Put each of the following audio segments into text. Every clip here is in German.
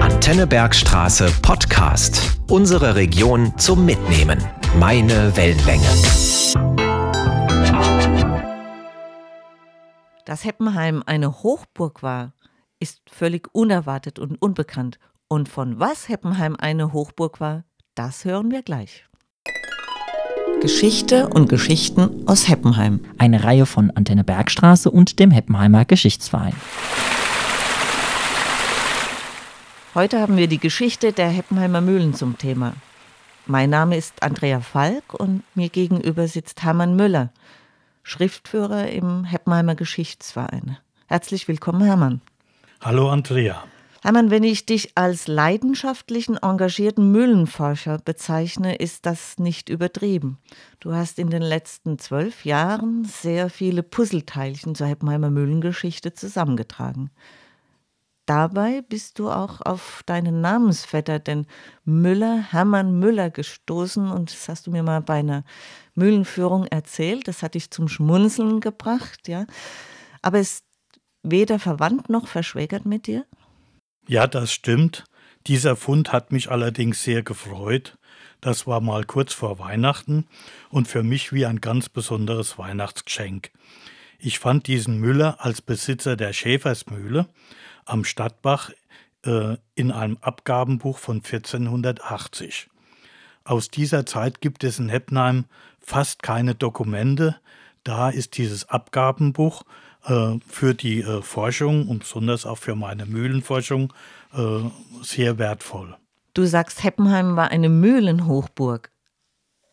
Antenne Bergstraße Podcast. Unsere Region zum Mitnehmen. Meine Wellenlänge. Dass Heppenheim eine Hochburg war, ist völlig unerwartet und unbekannt. Und von was Heppenheim eine Hochburg war, das hören wir gleich. Geschichte und Geschichten aus Heppenheim. Eine Reihe von Antenne Bergstraße und dem Heppenheimer Geschichtsverein. Heute haben wir die Geschichte der Heppenheimer Mühlen zum Thema. Mein Name ist Andrea Falk und mir gegenüber sitzt Hermann Müller, Schriftführer im Heppenheimer Geschichtsverein. Herzlich willkommen, Hermann. Hallo, Andrea. Hermann, wenn ich dich als leidenschaftlichen, engagierten Mühlenforscher bezeichne, ist das nicht übertrieben. Du hast in den letzten zwölf Jahren sehr viele Puzzleteilchen zur Heppenheimer Mühlengeschichte zusammengetragen. Dabei bist du auch auf deinen Namensvetter, den Müller, Hermann Müller, gestoßen und das hast du mir mal bei einer Mühlenführung erzählt. Das hat dich zum Schmunzeln gebracht, ja. Aber ist weder verwandt noch verschwägert mit dir? Ja, das stimmt. Dieser Fund hat mich allerdings sehr gefreut. Das war mal kurz vor Weihnachten und für mich wie ein ganz besonderes Weihnachtsgeschenk. Ich fand diesen Müller als Besitzer der Schäfersmühle am Stadtbach äh, in einem Abgabenbuch von 1480. Aus dieser Zeit gibt es in Heppenheim fast keine Dokumente. Da ist dieses Abgabenbuch äh, für die äh, Forschung und besonders auch für meine Mühlenforschung äh, sehr wertvoll. Du sagst, Heppenheim war eine Mühlenhochburg.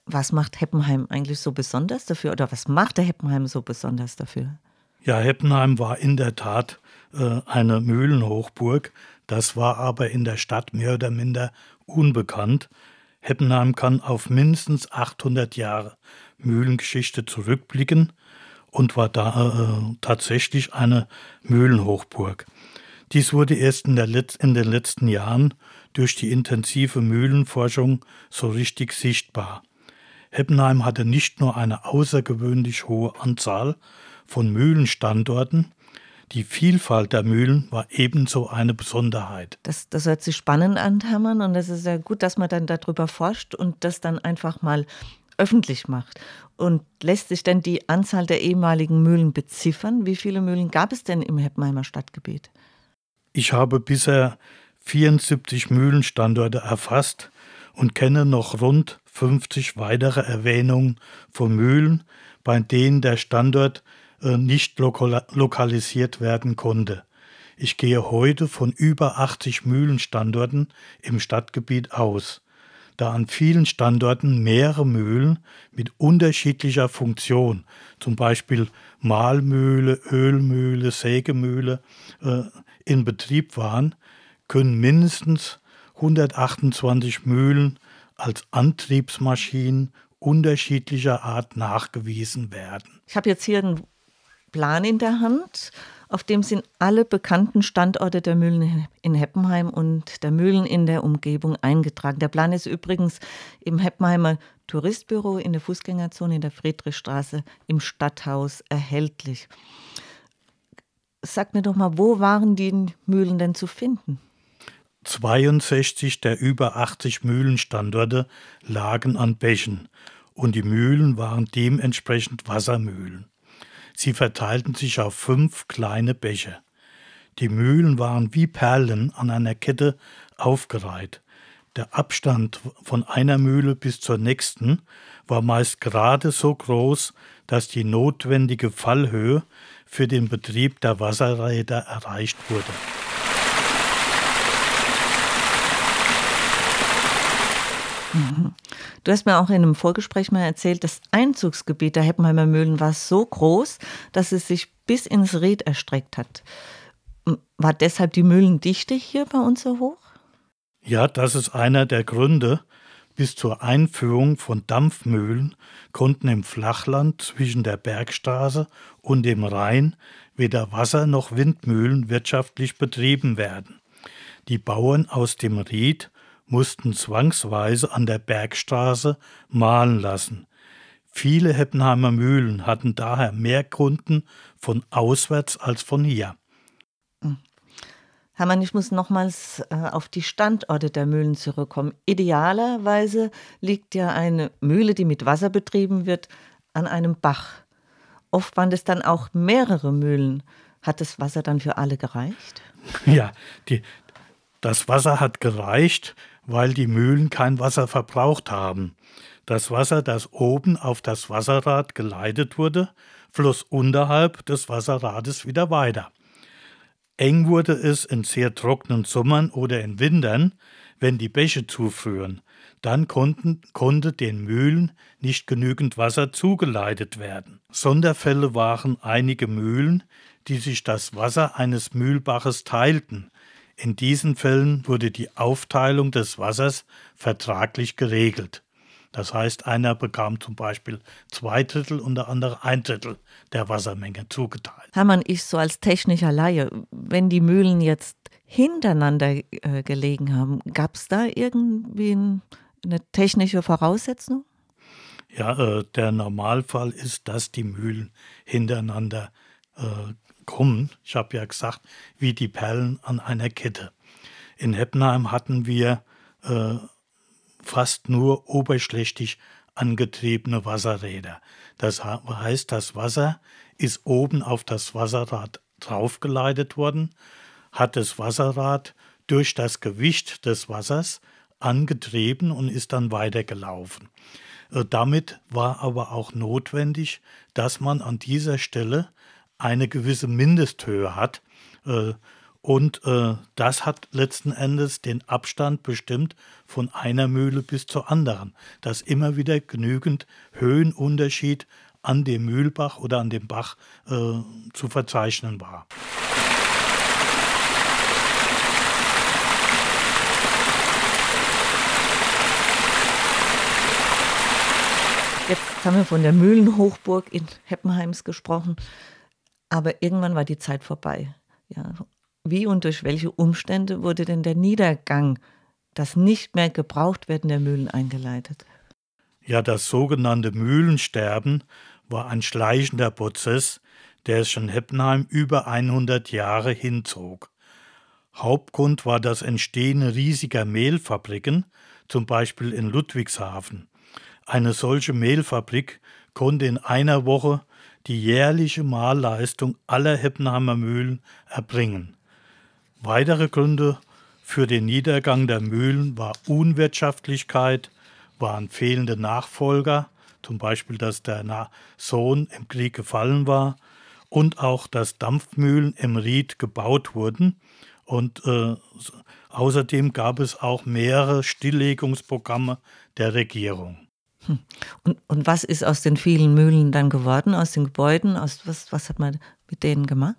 Was macht Heppenheim eigentlich so besonders dafür oder was machte Heppenheim so besonders dafür? Ja, Heppenheim war in der Tat äh, eine Mühlenhochburg. Das war aber in der Stadt mehr oder minder unbekannt. Heppenheim kann auf mindestens 800 Jahre Mühlengeschichte zurückblicken und war da äh, tatsächlich eine Mühlenhochburg. Dies wurde erst in, in, den letzten Jahren durch die intensive Mühlenforschung so richtig sichtbar. Heppenheim hatte nicht nur eine außergewöhnlich hohe Anzahl von Mühlenstandorten, die Vielfalt der Mühlen war ebenso eine Besonderheit. Das, das hört sich spannend an, Hermann, und es ist ja gut, dass man dann darüber forscht und das dann einfach mal öffentlich macht. Und lässt sich denn die Anzahl der ehemaligen Mühlen beziffern? Wie viele Mühlen gab es denn im Heppenheimer Stadtgebiet? Ich habe bisher 74 Mühlenstandorte erfasst und kenne noch rund 50 weitere Erwähnungen von Mühlen, bei denen der Standort nicht lokalisiert werden konnte. Ich gehe heute von über 80 Mühlenstandorten im Stadtgebiet aus da an vielen Standorten mehrere Mühlen mit unterschiedlicher Funktion, zum Beispiel Mahlmühle, Ölmühle, Sägemühle, äh, in Betrieb waren, können mindestens 128 Mühlen als Antriebsmaschinen unterschiedlicher Art nachgewiesen werden. Ich habe jetzt hier einen Plan in der Hand auf dem sind alle bekannten Standorte der Mühlen in Heppenheim und der Mühlen in der Umgebung eingetragen. Der Plan ist übrigens im Heppenheimer Touristbüro in der Fußgängerzone in der Friedrichstraße im Stadthaus erhältlich. Sag mir doch mal, wo waren die Mühlen denn zu finden? 62 der über 80 Mühlenstandorte lagen an Bächen und die Mühlen waren dementsprechend Wassermühlen. Sie verteilten sich auf fünf kleine Bäche. Die Mühlen waren wie Perlen an einer Kette aufgereiht. Der Abstand von einer Mühle bis zur nächsten war meist gerade so groß, dass die notwendige Fallhöhe für den Betrieb der Wasserräder erreicht wurde. Mhm. Du hast mir auch in einem Vorgespräch mal erzählt, das Einzugsgebiet der Heppenheimer Mühlen war so groß, dass es sich bis ins Ried erstreckt hat. War deshalb die Mühlendichte hier bei uns so hoch? Ja, das ist einer der Gründe. Bis zur Einführung von Dampfmühlen konnten im Flachland zwischen der Bergstraße und dem Rhein weder Wasser- noch Windmühlen wirtschaftlich betrieben werden. Die Bauern aus dem Ried mussten zwangsweise an der Bergstraße mahlen lassen. Viele Heppenheimer Mühlen hatten daher mehr Kunden von auswärts als von hier. Hermann, ich muss nochmals äh, auf die Standorte der Mühlen zurückkommen. Idealerweise liegt ja eine Mühle, die mit Wasser betrieben wird, an einem Bach. Oft waren es dann auch mehrere Mühlen. Hat das Wasser dann für alle gereicht? Ja, die, das Wasser hat gereicht, weil die Mühlen kein Wasser verbraucht haben. Das Wasser, das oben auf das Wasserrad geleitet wurde, floss unterhalb des Wasserrades wieder weiter. Eng wurde es in sehr trockenen Sommern oder in Wintern, wenn die Bäche zufrühren. Dann konnten, konnte den Mühlen nicht genügend Wasser zugeleitet werden. Sonderfälle waren einige Mühlen, die sich das Wasser eines Mühlbaches teilten. In diesen Fällen wurde die Aufteilung des Wassers vertraglich geregelt. Das heißt, einer bekam zum Beispiel zwei Drittel und der andere ein Drittel der Wassermenge zugeteilt. Hermann, ich so als technischer Laie, wenn die Mühlen jetzt hintereinander äh, gelegen haben, gab es da irgendwie ein, eine technische Voraussetzung? Ja, äh, der Normalfall ist, dass die Mühlen hintereinander äh, kommen. Ich habe ja gesagt, wie die Perlen an einer Kette. In Heppenheim hatten wir äh, fast nur oberschlächtig angetriebene Wasserräder. Das heißt, das Wasser ist oben auf das Wasserrad draufgeleitet worden, hat das Wasserrad durch das Gewicht des Wassers angetrieben und ist dann weitergelaufen. Äh, damit war aber auch notwendig, dass man an dieser Stelle eine gewisse Mindesthöhe hat. Äh, und äh, das hat letzten Endes den Abstand bestimmt von einer Mühle bis zur anderen, dass immer wieder genügend Höhenunterschied an dem Mühlbach oder an dem Bach äh, zu verzeichnen war. Jetzt haben wir von der Mühlenhochburg in Heppenheims gesprochen, aber irgendwann war die Zeit vorbei. Ja, wie und durch welche Umstände wurde denn der Niedergang, das nicht mehr gebraucht werden der Mühlen eingeleitet? Ja, das sogenannte Mühlensterben war ein schleichender Prozess, der sich in Heppenheim über 100 Jahre hinzog. Hauptgrund war das Entstehen riesiger Mehlfabriken, zum Beispiel in Ludwigshafen. Eine solche Mehlfabrik konnte in einer Woche die jährliche Mahlleistung aller Heppenheimer Mühlen erbringen. Weitere Gründe für den Niedergang der Mühlen war Unwirtschaftlichkeit, waren fehlende Nachfolger, zum Beispiel, dass der Sohn im Krieg gefallen war, und auch, dass Dampfmühlen im Ried gebaut wurden. Und äh, außerdem gab es auch mehrere Stilllegungsprogramme der Regierung. Und, und was ist aus den vielen Mühlen dann geworden, aus den Gebäuden? Aus, was, was hat man mit denen gemacht?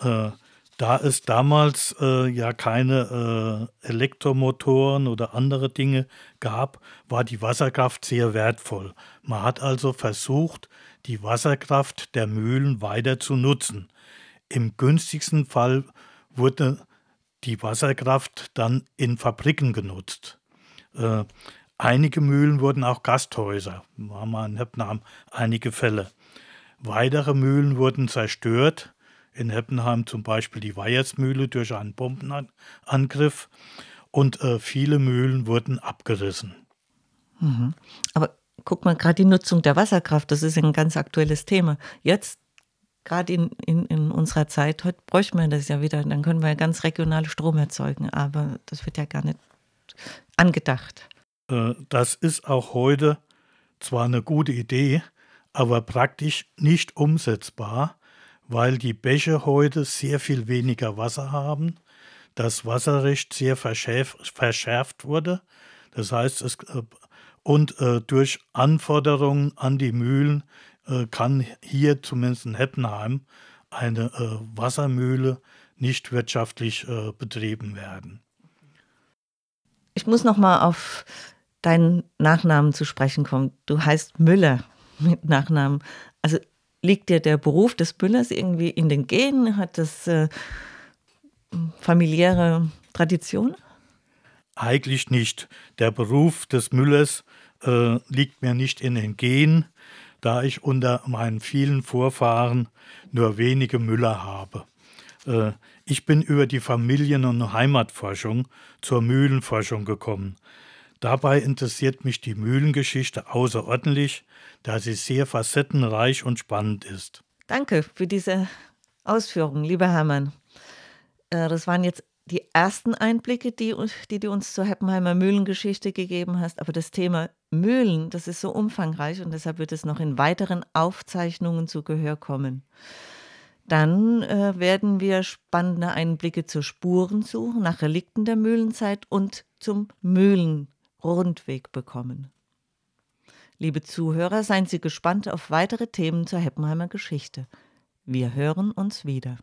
Äh, da es damals äh, ja keine äh, Elektromotoren oder andere Dinge gab, war die Wasserkraft sehr wertvoll. Man hat also versucht, die Wasserkraft der Mühlen weiter zu nutzen. Im günstigsten Fall wurde die Wasserkraft dann in Fabriken genutzt. Einige Mühlen wurden auch Gasthäuser. Haben wir in Heppenheim einige Fälle. Weitere Mühlen wurden zerstört in Heppenheim zum Beispiel die Weiersmühle durch einen Bombenangriff und äh, viele Mühlen wurden abgerissen. Mhm. Aber guck mal, gerade die Nutzung der Wasserkraft, das ist ein ganz aktuelles Thema. Jetzt, gerade in, in, in unserer Zeit, heute bräuchten wir das ja wieder, dann können wir ja ganz regionale Strom erzeugen, aber das wird ja gar nicht angedacht. Äh, das ist auch heute zwar eine gute Idee, aber praktisch nicht umsetzbar, weil die Bäche heute sehr viel weniger Wasser haben, das Wasserrecht sehr verschärft wurde. Das heißt, es, äh, und äh, durch Anforderungen an die Mühlen kann hier zumindest in Heppenheim eine Wassermühle nicht wirtschaftlich betrieben werden. Ich muss noch mal auf deinen Nachnamen zu sprechen kommen. Du heißt Müller mit Nachnamen. Also liegt dir der Beruf des Müllers irgendwie in den Genen? Hat das äh, familiäre Tradition? Eigentlich nicht. Der Beruf des Müllers äh, liegt mir nicht in den Genen, da ich unter meinen vielen Vorfahren nur wenige Müller habe. Äh, ich bin über die Familien- und Heimatforschung zur Mühlenforschung gekommen. Dabei interessiert mich die Mühlengeschichte außerordentlich, da sie sehr facettenreich und spannend ist. Danke für diese Ausführungen, lieber Hermann. Äh, das waren jetzt die ersten Einblicke, die, die du uns zur Heppenheimer Mühlengeschichte gegeben hast. Aber das Thema Mühlen, das ist so umfangreich und deshalb wird es noch in weiteren Aufzeichnungen zu Gehör kommen. Dann äh, werden wir spannende Einblicke zur Spurensuche nach Relikten der Mühlenzeit und zum Mühlenrundweg bekommen. Liebe Zuhörer, seien Sie gespannt auf weitere Themen zur Heppenheimer Geschichte. Wir hören uns wieder.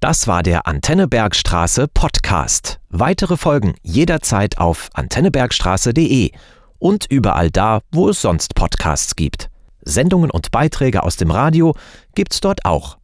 Das war der Antennebergstraße Podcast. Weitere Folgen jederzeit auf antennebergstraße.de und überall da, wo es sonst Podcasts gibt. Sendungen und Beiträge aus dem Radio gibt's dort auch